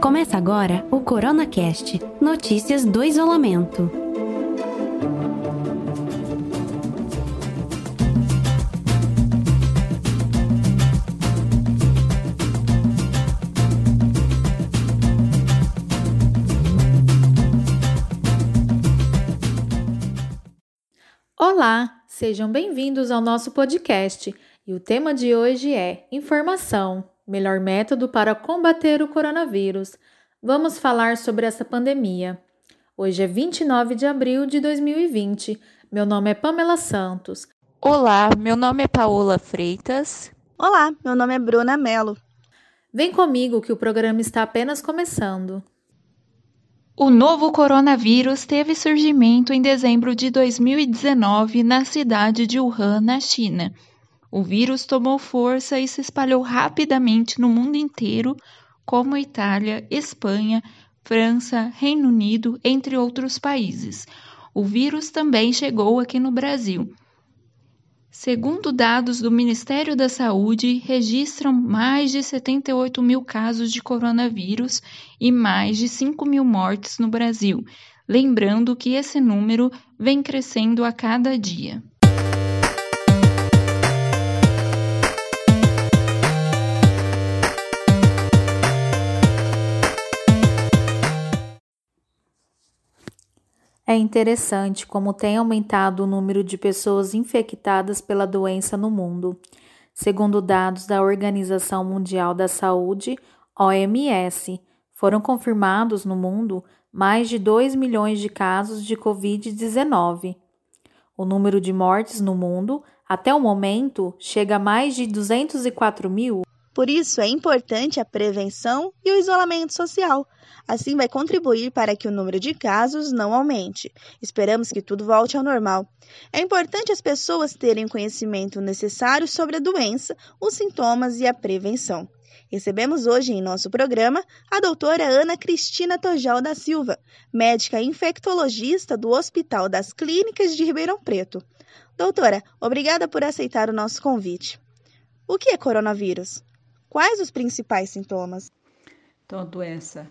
Começa agora o CoronaCast Notícias do Isolamento. Olá, sejam bem-vindos ao nosso podcast. E o tema de hoje é Informação melhor método para combater o coronavírus. Vamos falar sobre essa pandemia. Hoje é 29 de abril de 2020. Meu nome é Pamela Santos. Olá, meu nome é Paola Freitas. Olá, meu nome é Bruna Mello. Vem comigo que o programa está apenas começando. O novo coronavírus teve surgimento em dezembro de 2019 na cidade de Wuhan, na China. O vírus tomou força e se espalhou rapidamente no mundo inteiro, como Itália, Espanha, França, Reino Unido, entre outros países. O vírus também chegou aqui no Brasil. Segundo dados do Ministério da Saúde, registram mais de 78 mil casos de coronavírus e mais de 5 mil mortes no Brasil. Lembrando que esse número vem crescendo a cada dia. É interessante como tem aumentado o número de pessoas infectadas pela doença no mundo. Segundo dados da Organização Mundial da Saúde, OMS, foram confirmados no mundo mais de 2 milhões de casos de Covid-19. O número de mortes no mundo, até o momento, chega a mais de 204 mil. Por isso, é importante a prevenção e o isolamento social. Assim, vai contribuir para que o número de casos não aumente. Esperamos que tudo volte ao normal. É importante as pessoas terem o conhecimento necessário sobre a doença, os sintomas e a prevenção. Recebemos hoje em nosso programa a doutora Ana Cristina Tojal da Silva, médica infectologista do Hospital das Clínicas de Ribeirão Preto. Doutora, obrigada por aceitar o nosso convite. O que é coronavírus? Quais os principais sintomas? Então, a doença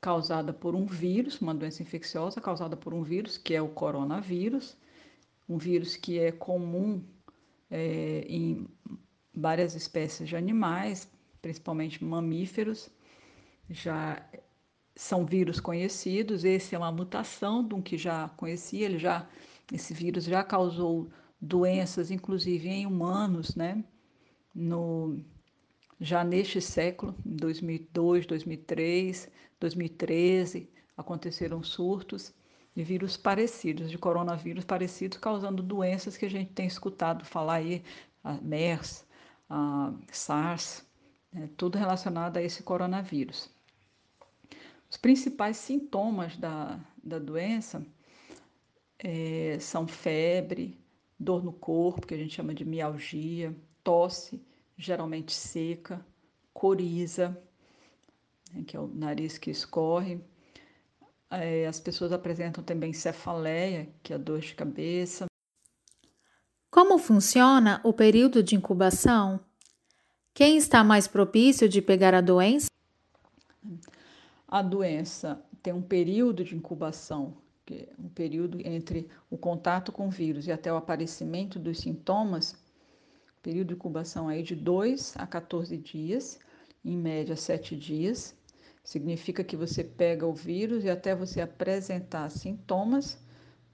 causada por um vírus, uma doença infecciosa causada por um vírus, que é o coronavírus, um vírus que é comum é, em várias espécies de animais, principalmente mamíferos, já são vírus conhecidos. Esse é uma mutação de um que já conhecia. Ele já, esse vírus já causou doenças, inclusive em humanos, né? No já neste século, em 2002, 2003, 2013, aconteceram surtos de vírus parecidos, de coronavírus parecidos, causando doenças que a gente tem escutado falar aí, a MERS, a SARS, né, tudo relacionado a esse coronavírus. Os principais sintomas da, da doença é, são febre, dor no corpo, que a gente chama de mialgia, tosse, geralmente seca, coriza, né, que é o nariz que escorre. É, as pessoas apresentam também cefaleia, que é dor de cabeça. Como funciona o período de incubação? Quem está mais propício de pegar a doença? A doença tem um período de incubação, que é um período entre o contato com o vírus e até o aparecimento dos sintomas, período de incubação aí de 2 a 14 dias, em média 7 dias. Significa que você pega o vírus e até você apresentar sintomas,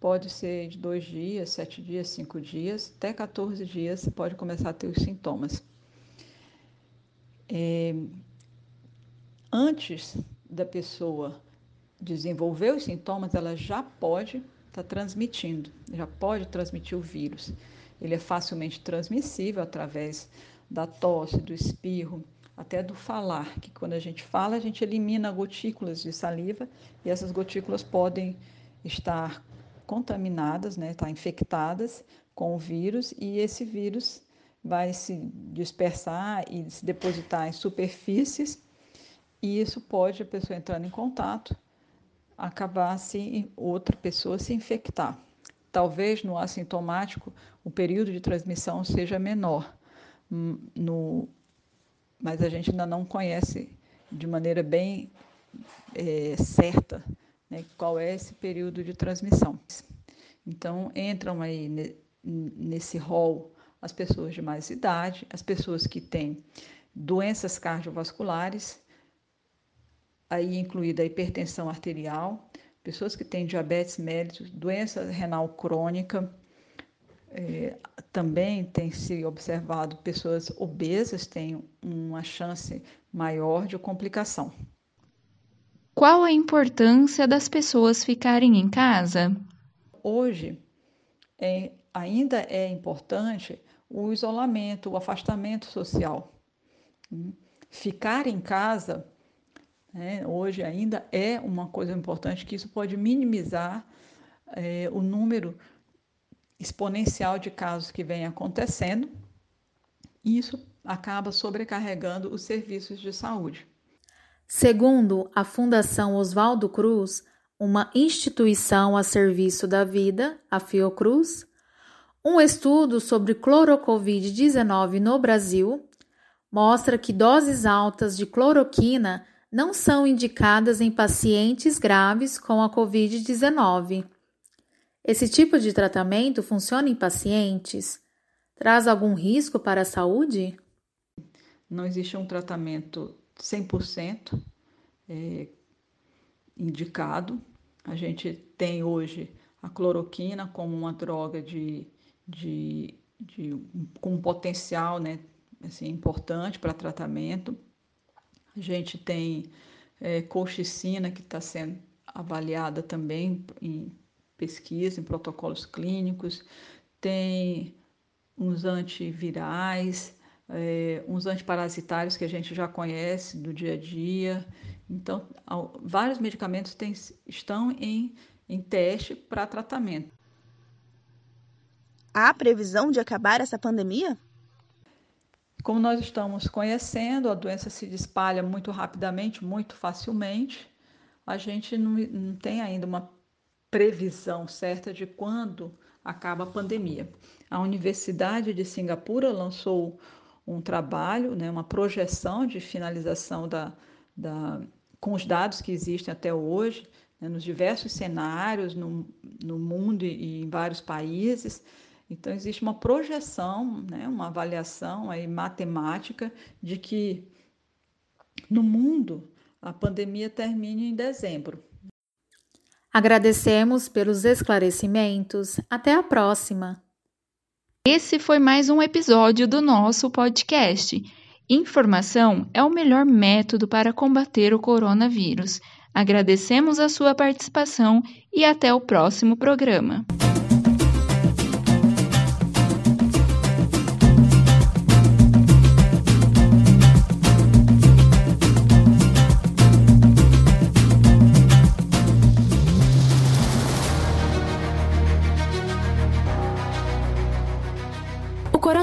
pode ser de 2 dias, 7 dias, 5 dias, até 14 dias você pode começar a ter os sintomas. É, antes da pessoa desenvolver os sintomas, ela já pode estar tá transmitindo, já pode transmitir o vírus. Ele é facilmente transmissível através da tosse, do espirro, até do falar, que quando a gente fala, a gente elimina gotículas de saliva e essas gotículas podem estar contaminadas, né, estar infectadas com o vírus e esse vírus vai se dispersar e se depositar em superfícies e isso pode a pessoa entrando em contato acabar se outra pessoa se infectar. Talvez no assintomático o período de transmissão seja menor. Hum, no mas a gente ainda não conhece de maneira bem é, certa né, qual é esse período de transmissão. Então, entram aí nesse rol as pessoas de mais idade, as pessoas que têm doenças cardiovasculares, aí incluída a hipertensão arterial, pessoas que têm diabetes mellitus, doença renal crônica, é, também tem se observado pessoas obesas têm uma chance maior de complicação. Qual a importância das pessoas ficarem em casa? Hoje, é, ainda é importante o isolamento, o afastamento social. Ficar em casa, né, hoje ainda é uma coisa importante, que isso pode minimizar é, o número exponencial de casos que vem acontecendo, e isso acaba sobrecarregando os serviços de saúde. Segundo a Fundação Oswaldo Cruz, uma instituição a serviço da vida, a Fiocruz, um estudo sobre clorocovid-19 no Brasil mostra que doses altas de cloroquina não são indicadas em pacientes graves com a Covid-19. Esse tipo de tratamento funciona em pacientes? Traz algum risco para a saúde? Não existe um tratamento 100% é, indicado. A gente tem hoje a cloroquina como uma droga de, de, de com um potencial né, assim, importante para tratamento. A gente tem é, colchicina que está sendo avaliada também em pesquisa, em protocolos clínicos, tem uns antivirais, é, uns antiparasitários que a gente já conhece do dia a dia. Então, vários medicamentos têm, estão em, em teste para tratamento. Há previsão de acabar essa pandemia? Como nós estamos conhecendo, a doença se espalha muito rapidamente, muito facilmente. A gente não, não tem ainda uma previsão certa de quando acaba a pandemia. A Universidade de Singapura lançou um trabalho, né, uma projeção de finalização da, da, com os dados que existem até hoje, né, nos diversos cenários no, no mundo e, e em vários países, então, existe uma projeção, né, uma avaliação aí matemática de que no mundo a pandemia termine em dezembro. Agradecemos pelos esclarecimentos. Até a próxima. Esse foi mais um episódio do nosso podcast. Informação é o melhor método para combater o coronavírus. Agradecemos a sua participação e até o próximo programa.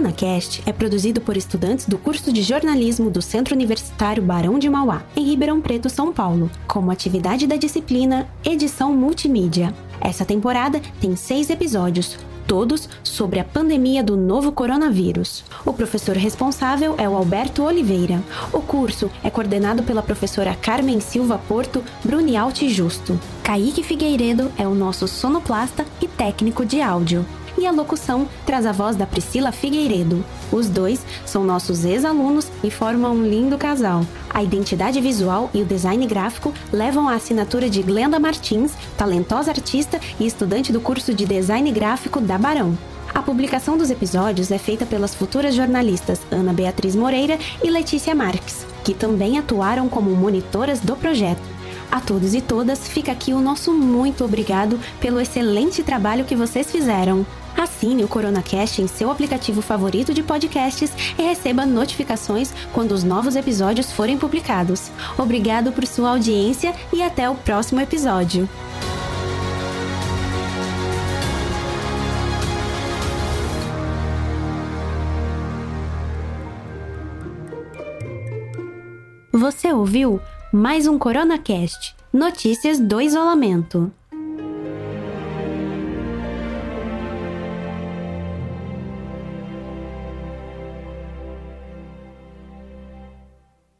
CoronaCast é produzido por estudantes do curso de jornalismo do Centro Universitário Barão de Mauá, em Ribeirão Preto, São Paulo, como atividade da disciplina Edição Multimídia. Essa temporada tem seis episódios, todos sobre a pandemia do novo coronavírus. O professor responsável é o Alberto Oliveira. O curso é coordenado pela professora Carmen Silva Porto Brunialti Justo. Kaique Figueiredo é o nosso sonoplasta e técnico de áudio e a locução traz a voz da Priscila Figueiredo. Os dois são nossos ex-alunos e formam um lindo casal. A identidade visual e o design gráfico levam a assinatura de Glenda Martins, talentosa artista e estudante do curso de design gráfico da Barão. A publicação dos episódios é feita pelas futuras jornalistas Ana Beatriz Moreira e Letícia Marques, que também atuaram como monitoras do projeto. A todos e todas, fica aqui o nosso muito obrigado pelo excelente trabalho que vocês fizeram. Assine o CoronaCast em seu aplicativo favorito de podcasts e receba notificações quando os novos episódios forem publicados. Obrigado por sua audiência e até o próximo episódio. Você ouviu mais um CoronaCast Notícias do Isolamento.